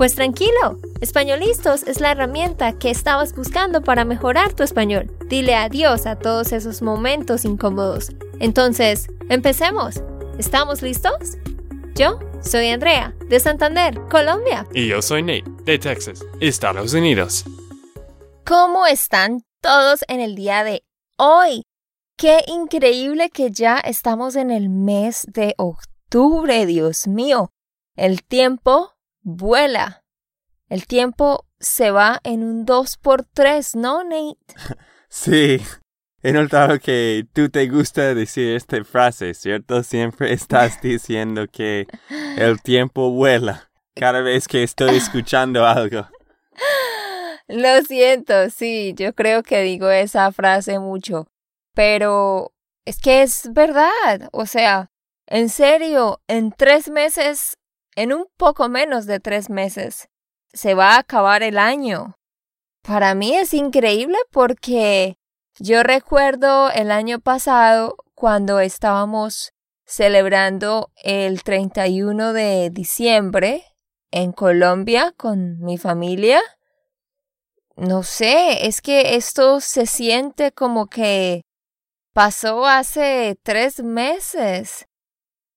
Pues tranquilo, Españolistos es la herramienta que estabas buscando para mejorar tu español. Dile adiós a todos esos momentos incómodos. Entonces, empecemos. ¿Estamos listos? Yo soy Andrea, de Santander, Colombia. Y yo soy Nate, de Texas, Estados Unidos. ¿Cómo están todos en el día de hoy? Qué increíble que ya estamos en el mes de octubre, Dios mío. El tiempo vuela. El tiempo se va en un 2 por 3 ¿no, Nate? Sí, he notado que tú te gusta decir esta frase, ¿cierto? Siempre estás diciendo que el tiempo vuela cada vez que estoy escuchando algo. Lo siento, sí, yo creo que digo esa frase mucho, pero es que es verdad, o sea, en serio, en tres meses en un poco menos de tres meses se va a acabar el año. Para mí es increíble porque yo recuerdo el año pasado cuando estábamos celebrando el 31 de diciembre en Colombia con mi familia. No sé, es que esto se siente como que pasó hace tres meses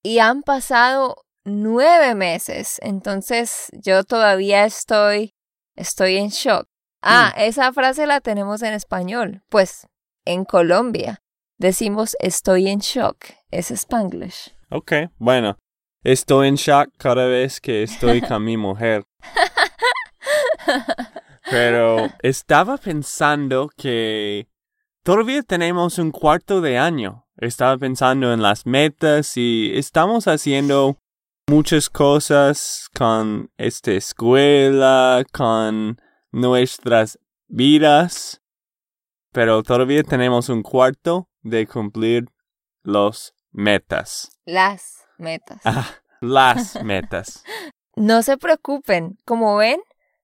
y han pasado nueve meses. Entonces yo todavía estoy, estoy en shock. Ah, mm. esa frase la tenemos en español. Pues en Colombia decimos estoy en shock. Es spanglish. Ok, bueno. Estoy en shock cada vez que estoy con mi mujer. Pero estaba pensando que todavía tenemos un cuarto de año. Estaba pensando en las metas y estamos haciendo muchas cosas con esta escuela, con nuestras vidas, pero todavía tenemos un cuarto de cumplir los metas. Las metas. Ah, las metas. no se preocupen, como ven,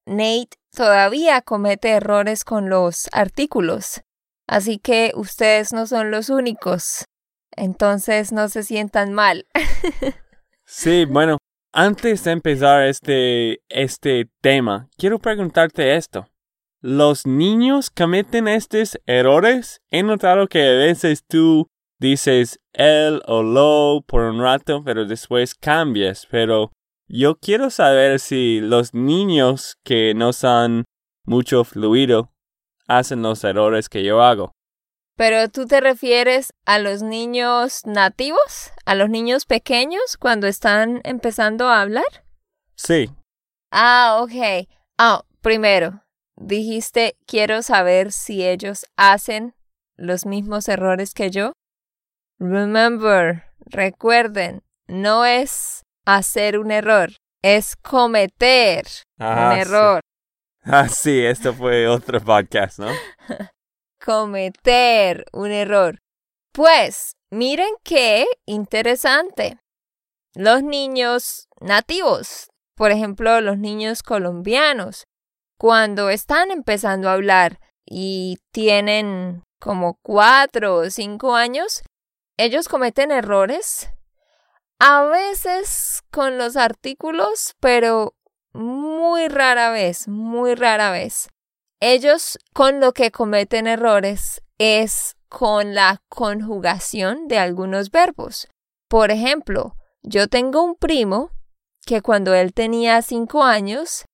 Nate todavía comete errores con los artículos, así que ustedes no son los únicos. Entonces no se sientan mal. Sí, bueno, antes de empezar este, este tema, quiero preguntarte esto. ¿Los niños cometen estos errores? He notado que a veces tú dices él o lo por un rato, pero después cambias. Pero yo quiero saber si los niños que no son mucho fluido hacen los errores que yo hago. Pero tú te refieres a los niños nativos, a los niños pequeños cuando están empezando a hablar? Sí. Ah, ok. Ah, primero, dijiste quiero saber si ellos hacen los mismos errores que yo. Remember, recuerden, no es hacer un error, es cometer un ah, error. Ah, sí, esto fue otro podcast, ¿no? cometer un error. Pues, miren qué interesante. Los niños nativos, por ejemplo, los niños colombianos, cuando están empezando a hablar y tienen como cuatro o cinco años, ellos cometen errores, a veces con los artículos, pero muy rara vez, muy rara vez. Ellos con lo que cometen errores es con la conjugación de algunos verbos. Por ejemplo, yo tengo un primo que cuando él tenía cinco años,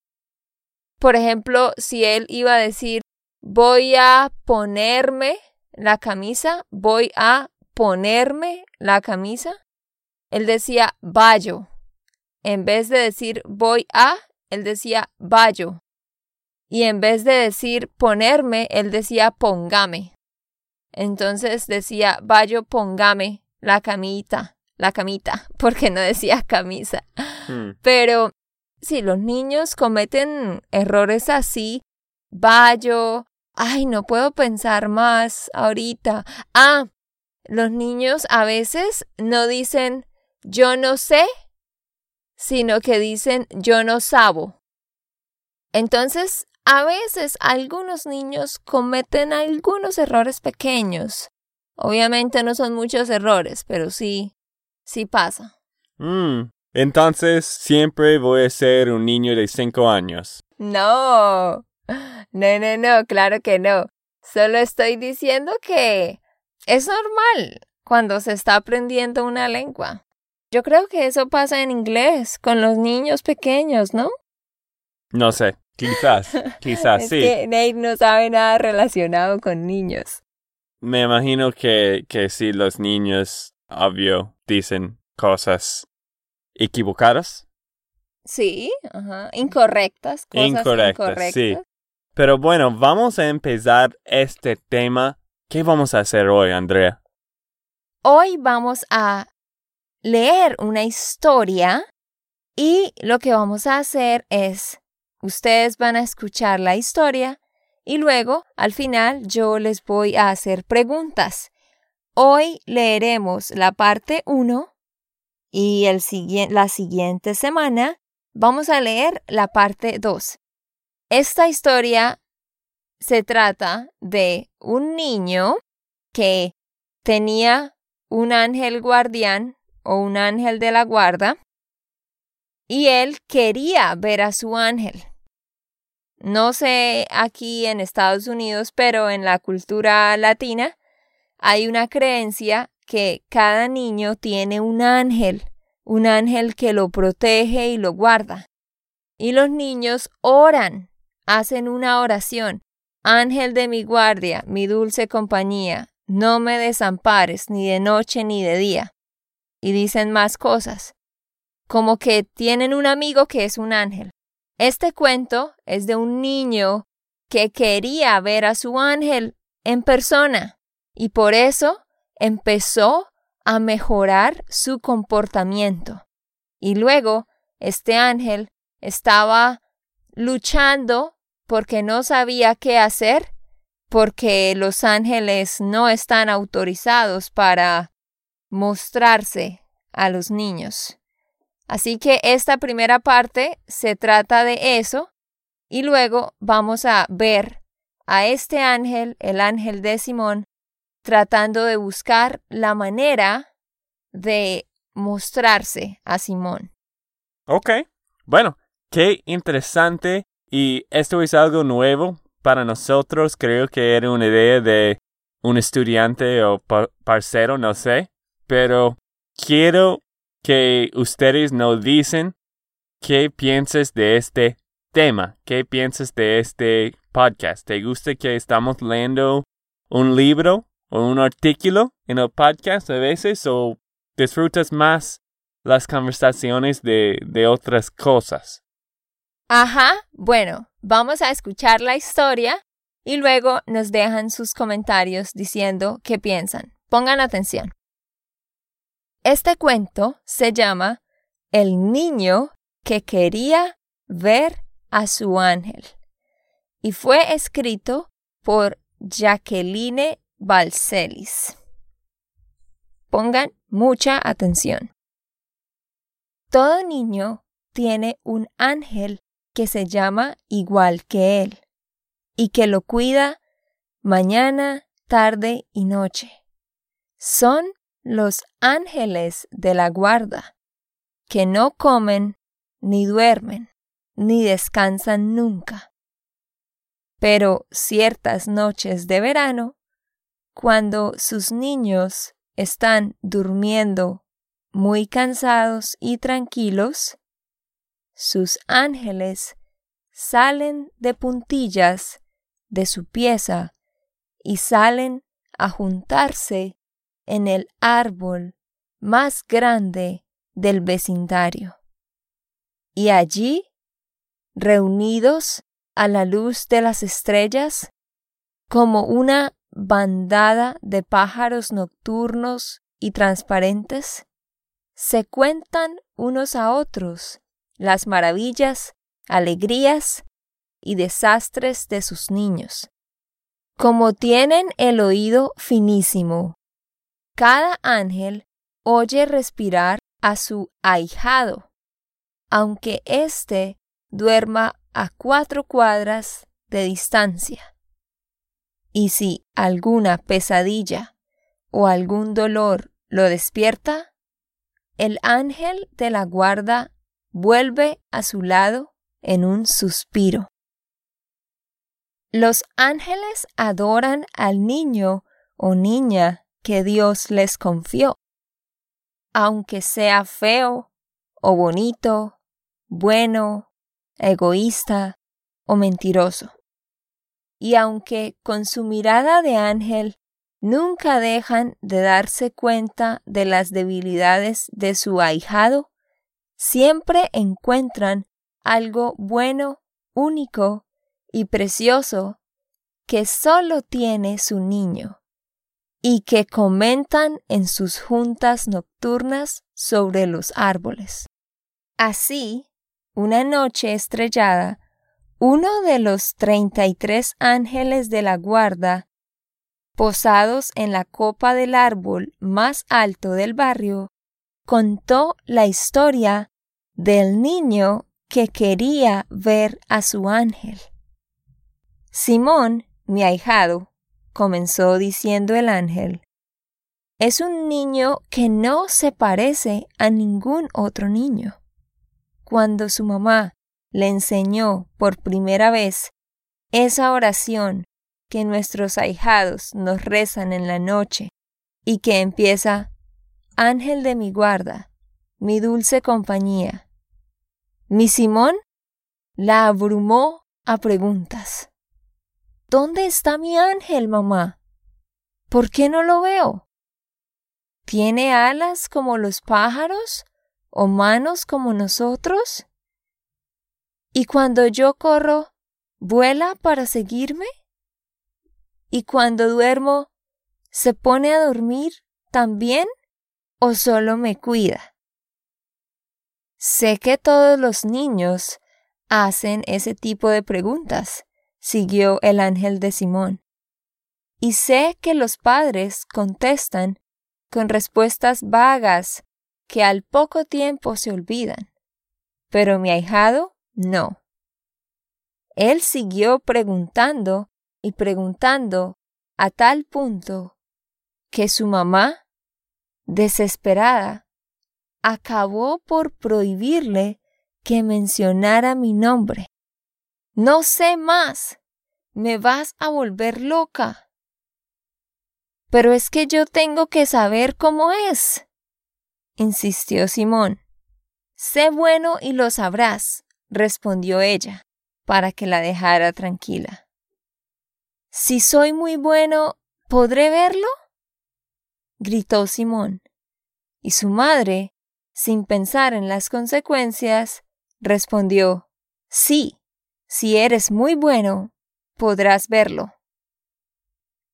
por ejemplo, si él iba a decir voy a ponerme la camisa, voy a ponerme la camisa, él decía vayo. En vez de decir voy a, él decía vayo y en vez de decir ponerme, él decía póngame. Entonces decía, vaya, póngame la camita, la camita, porque no decía camisa. Hmm. Pero si los niños cometen errores así, vaya, ay, no puedo pensar más ahorita. Ah, los niños a veces no dicen yo no sé, sino que dicen yo no sabo. Entonces, a veces algunos niños cometen algunos errores pequeños. Obviamente no son muchos errores, pero sí, sí pasa. Mm, entonces siempre voy a ser un niño de cinco años. No, no, no, no, claro que no. Solo estoy diciendo que es normal cuando se está aprendiendo una lengua. Yo creo que eso pasa en inglés con los niños pequeños, ¿no? No sé, quizás, quizás es sí. que Nate no sabe nada relacionado con niños. Me imagino que, que si los niños, obvio, dicen cosas equivocadas. Sí, ajá, incorrectas, cosas Incorrectas, incorrectas. sí. Pero bueno, vamos a empezar este tema. ¿Qué vamos a hacer hoy, Andrea? Hoy vamos a leer una historia y lo que vamos a hacer es, ustedes van a escuchar la historia y luego, al final, yo les voy a hacer preguntas. Hoy leeremos la parte 1 y el la siguiente semana vamos a leer la parte 2. Esta historia se trata de un niño que tenía un ángel guardián o un ángel de la guarda y él quería ver a su ángel. No sé aquí en Estados Unidos, pero en la cultura latina hay una creencia que cada niño tiene un ángel, un ángel que lo protege y lo guarda. Y los niños oran, hacen una oración. Ángel de mi guardia, mi dulce compañía, no me desampares ni de noche ni de día. Y dicen más cosas, como que tienen un amigo que es un ángel. Este cuento es de un niño que quería ver a su ángel en persona y por eso empezó a mejorar su comportamiento. Y luego este ángel estaba luchando porque no sabía qué hacer, porque los ángeles no están autorizados para mostrarse a los niños. Así que esta primera parte se trata de eso y luego vamos a ver a este ángel, el ángel de Simón, tratando de buscar la manera de mostrarse a Simón. Ok, bueno, qué interesante y esto es algo nuevo para nosotros. Creo que era una idea de un estudiante o pa parcero, no sé, pero quiero que ustedes nos dicen qué piensas de este tema, qué piensas de este podcast. ¿Te gusta que estamos leyendo un libro o un artículo en el podcast a veces o disfrutas más las conversaciones de, de otras cosas? Ajá, bueno, vamos a escuchar la historia y luego nos dejan sus comentarios diciendo qué piensan. Pongan atención. Este cuento se llama El niño que quería ver a su ángel y fue escrito por Jacqueline Balcelis. Pongan mucha atención. Todo niño tiene un ángel que se llama igual que él y que lo cuida mañana, tarde y noche. Son los ángeles de la guarda, que no comen, ni duermen, ni descansan nunca. Pero ciertas noches de verano, cuando sus niños están durmiendo muy cansados y tranquilos, sus ángeles salen de puntillas de su pieza y salen a juntarse en el árbol más grande del vecindario. Y allí, reunidos a la luz de las estrellas, como una bandada de pájaros nocturnos y transparentes, se cuentan unos a otros las maravillas, alegrías y desastres de sus niños. Como tienen el oído finísimo cada ángel oye respirar a su ahijado, aunque éste duerma a cuatro cuadras de distancia. Y si alguna pesadilla o algún dolor lo despierta, el ángel de la guarda vuelve a su lado en un suspiro. Los ángeles adoran al niño o niña que Dios les confió, aunque sea feo o bonito, bueno, egoísta o mentiroso. Y aunque con su mirada de ángel nunca dejan de darse cuenta de las debilidades de su ahijado, siempre encuentran algo bueno, único y precioso que solo tiene su niño y que comentan en sus juntas nocturnas sobre los árboles. Así, una noche estrellada, uno de los treinta y tres ángeles de la guarda, posados en la copa del árbol más alto del barrio, contó la historia del niño que quería ver a su ángel. Simón, mi ahijado, comenzó diciendo el ángel, es un niño que no se parece a ningún otro niño. Cuando su mamá le enseñó por primera vez esa oración que nuestros ahijados nos rezan en la noche y que empieza Ángel de mi guarda, mi dulce compañía. Mi Simón la abrumó a preguntas. ¿Dónde está mi ángel, mamá? ¿Por qué no lo veo? ¿Tiene alas como los pájaros o manos como nosotros? ¿Y cuando yo corro, vuela para seguirme? ¿Y cuando duermo, se pone a dormir también o solo me cuida? Sé que todos los niños hacen ese tipo de preguntas siguió el ángel de Simón. Y sé que los padres contestan con respuestas vagas que al poco tiempo se olvidan. Pero mi ahijado no. Él siguió preguntando y preguntando a tal punto que su mamá, desesperada, acabó por prohibirle que mencionara mi nombre. No sé más. Me vas a volver loca. Pero es que yo tengo que saber cómo es, insistió Simón. Sé bueno y lo sabrás, respondió ella, para que la dejara tranquila. Si soy muy bueno, ¿podré verlo? gritó Simón. Y su madre, sin pensar en las consecuencias, respondió Sí. Si eres muy bueno, podrás verlo.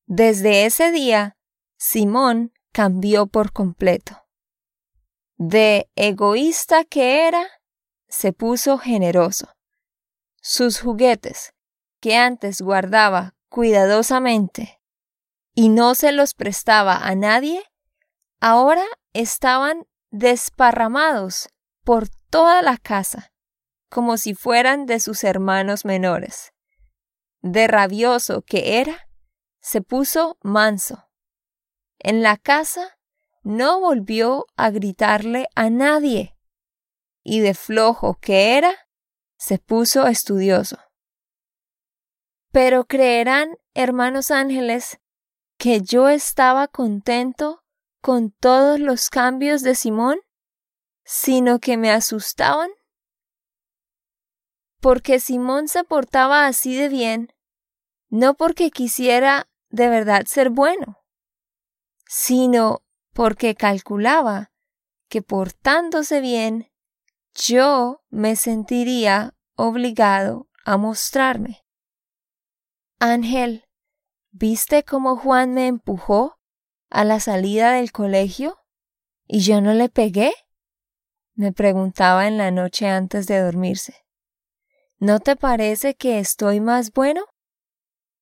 Desde ese día, Simón cambió por completo. De egoísta que era, se puso generoso. Sus juguetes, que antes guardaba cuidadosamente y no se los prestaba a nadie, ahora estaban desparramados por toda la casa como si fueran de sus hermanos menores. De rabioso que era, se puso manso. En la casa no volvió a gritarle a nadie, y de flojo que era, se puso estudioso. Pero creerán, hermanos ángeles, que yo estaba contento con todos los cambios de Simón, sino que me asustaban porque Simón se portaba así de bien, no porque quisiera de verdad ser bueno, sino porque calculaba que portándose bien, yo me sentiría obligado a mostrarme. Ángel, ¿viste cómo Juan me empujó a la salida del colegio y yo no le pegué? me preguntaba en la noche antes de dormirse. ¿No te parece que estoy más bueno?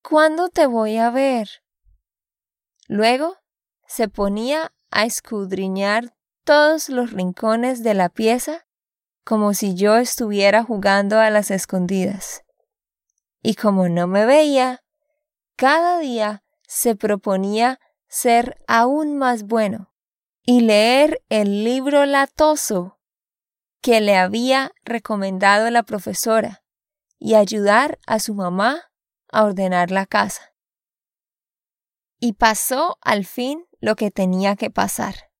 ¿Cuándo te voy a ver? Luego se ponía a escudriñar todos los rincones de la pieza como si yo estuviera jugando a las escondidas. Y como no me veía, cada día se proponía ser aún más bueno y leer el libro latoso que le había recomendado la profesora y ayudar a su mamá a ordenar la casa. Y pasó al fin lo que tenía que pasar.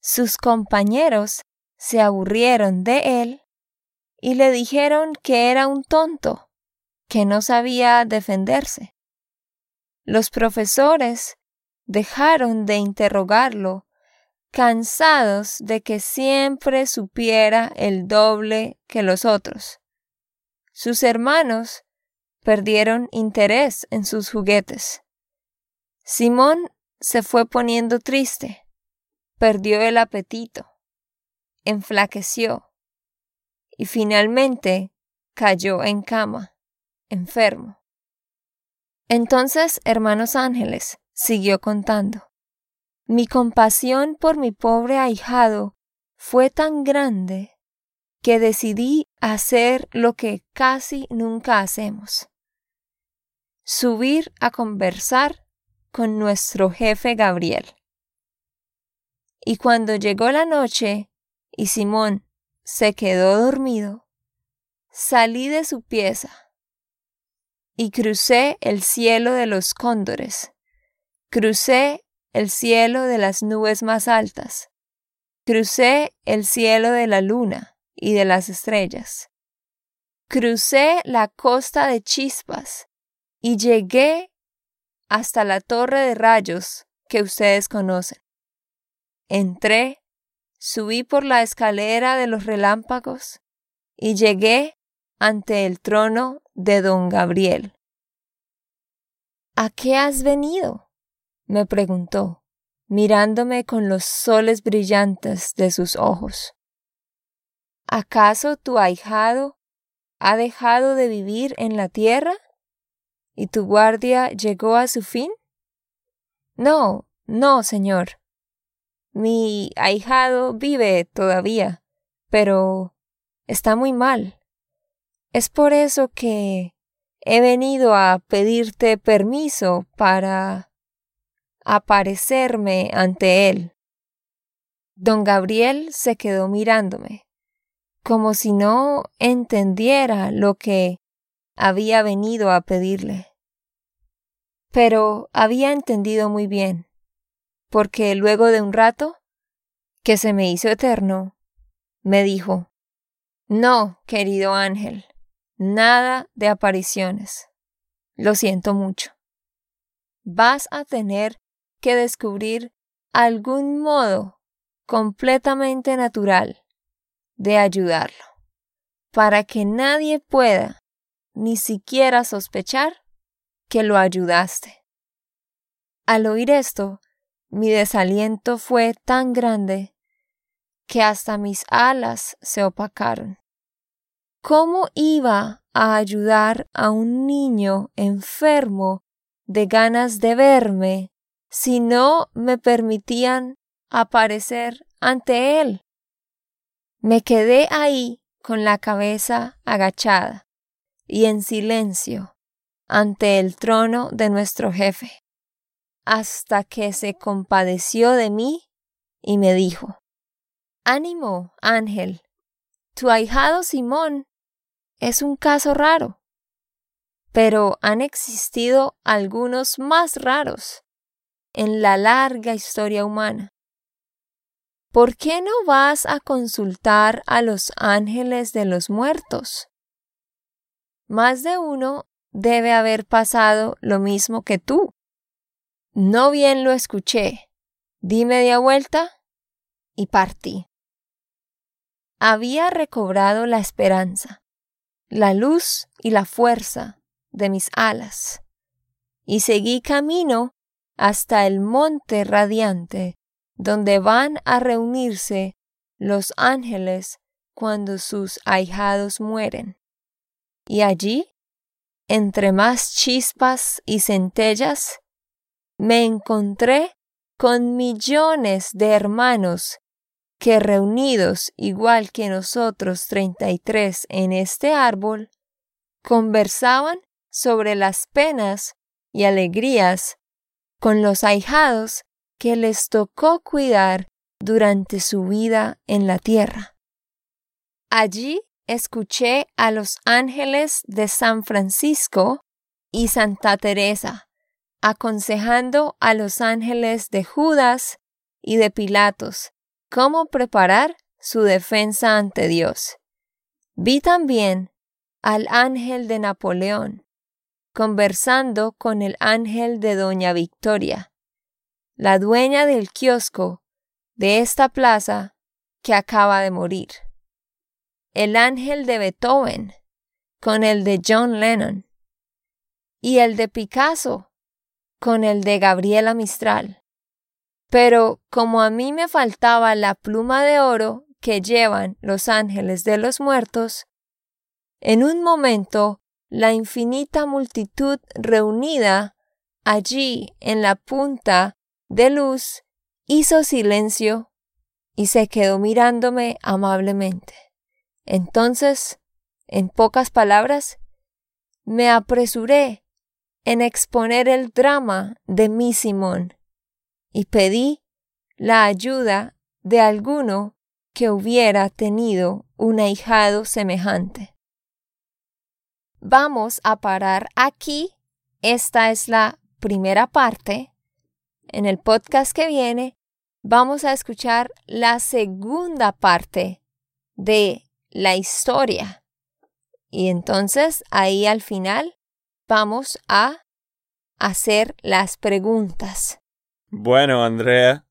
Sus compañeros se aburrieron de él y le dijeron que era un tonto, que no sabía defenderse. Los profesores dejaron de interrogarlo, cansados de que siempre supiera el doble que los otros. Sus hermanos perdieron interés en sus juguetes. Simón se fue poniendo triste, perdió el apetito, enflaqueció y finalmente cayó en cama, enfermo. Entonces, hermanos ángeles, siguió contando, mi compasión por mi pobre ahijado fue tan grande que decidí hacer lo que casi nunca hacemos. Subir a conversar con nuestro jefe Gabriel. Y cuando llegó la noche y Simón se quedó dormido, salí de su pieza y crucé el cielo de los cóndores, crucé el cielo de las nubes más altas, crucé el cielo de la luna y de las estrellas, crucé la costa de chispas y llegué hasta la torre de rayos que ustedes conocen. Entré, subí por la escalera de los relámpagos y llegué ante el trono de don Gabriel. ¿A qué has venido? me preguntó, mirándome con los soles brillantes de sus ojos. ¿Acaso tu ahijado ha dejado de vivir en la tierra? ¿Y tu guardia llegó a su fin? No, no, señor. Mi ahijado vive todavía, pero está muy mal. Es por eso que he venido a pedirte permiso para aparecerme ante él. Don Gabriel se quedó mirándome, como si no entendiera lo que había venido a pedirle. Pero había entendido muy bien, porque luego de un rato, que se me hizo eterno, me dijo, No, querido ángel, Nada de apariciones. Lo siento mucho. Vas a tener que descubrir algún modo completamente natural de ayudarlo, para que nadie pueda ni siquiera sospechar que lo ayudaste. Al oír esto, mi desaliento fue tan grande que hasta mis alas se opacaron. ¿Cómo iba a ayudar a un niño enfermo de ganas de verme si no me permitían aparecer ante él? Me quedé ahí con la cabeza agachada y en silencio ante el trono de nuestro jefe, hasta que se compadeció de mí y me dijo, Ánimo, Ángel, tu ahijado Simón es un caso raro, pero han existido algunos más raros en la larga historia humana. ¿Por qué no vas a consultar a los ángeles de los muertos? Más de uno debe haber pasado lo mismo que tú. No bien lo escuché, di media vuelta y partí. Había recobrado la esperanza la luz y la fuerza de mis alas, y seguí camino hasta el monte radiante, donde van a reunirse los ángeles cuando sus ahijados mueren. Y allí, entre más chispas y centellas, me encontré con millones de hermanos que reunidos igual que nosotros 33 en este árbol, conversaban sobre las penas y alegrías con los ahijados que les tocó cuidar durante su vida en la tierra. Allí escuché a los ángeles de San Francisco y Santa Teresa aconsejando a los ángeles de Judas y de Pilatos cómo preparar su defensa ante Dios. Vi también al ángel de Napoleón conversando con el ángel de Doña Victoria, la dueña del kiosco de esta plaza que acaba de morir. El ángel de Beethoven con el de John Lennon y el de Picasso con el de Gabriela Mistral. Pero como a mí me faltaba la pluma de oro que llevan los ángeles de los muertos, en un momento la infinita multitud reunida allí en la punta de luz hizo silencio y se quedó mirándome amablemente. Entonces, en pocas palabras, me apresuré en exponer el drama de mi Simón y pedí la ayuda de alguno que hubiera tenido un ahijado semejante. Vamos a parar aquí. Esta es la primera parte. En el podcast que viene vamos a escuchar la segunda parte de la historia. Y entonces ahí al final vamos a hacer las preguntas. Bueno, Andrea,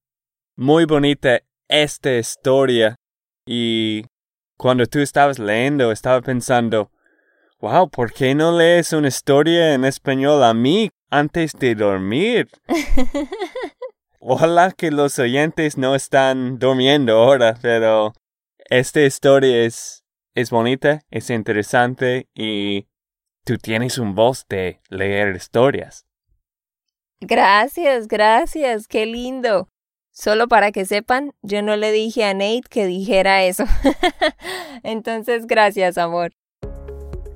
muy bonita esta historia. Y cuando tú estabas leyendo, estaba pensando, wow, ¿por qué no lees una historia en español a mí antes de dormir? Ojalá que los oyentes no están durmiendo ahora, pero esta historia es, es bonita, es interesante y tú tienes un voz de leer historias. Gracias, gracias, qué lindo. Solo para que sepan, yo no le dije a Nate que dijera eso. Entonces, gracias, amor.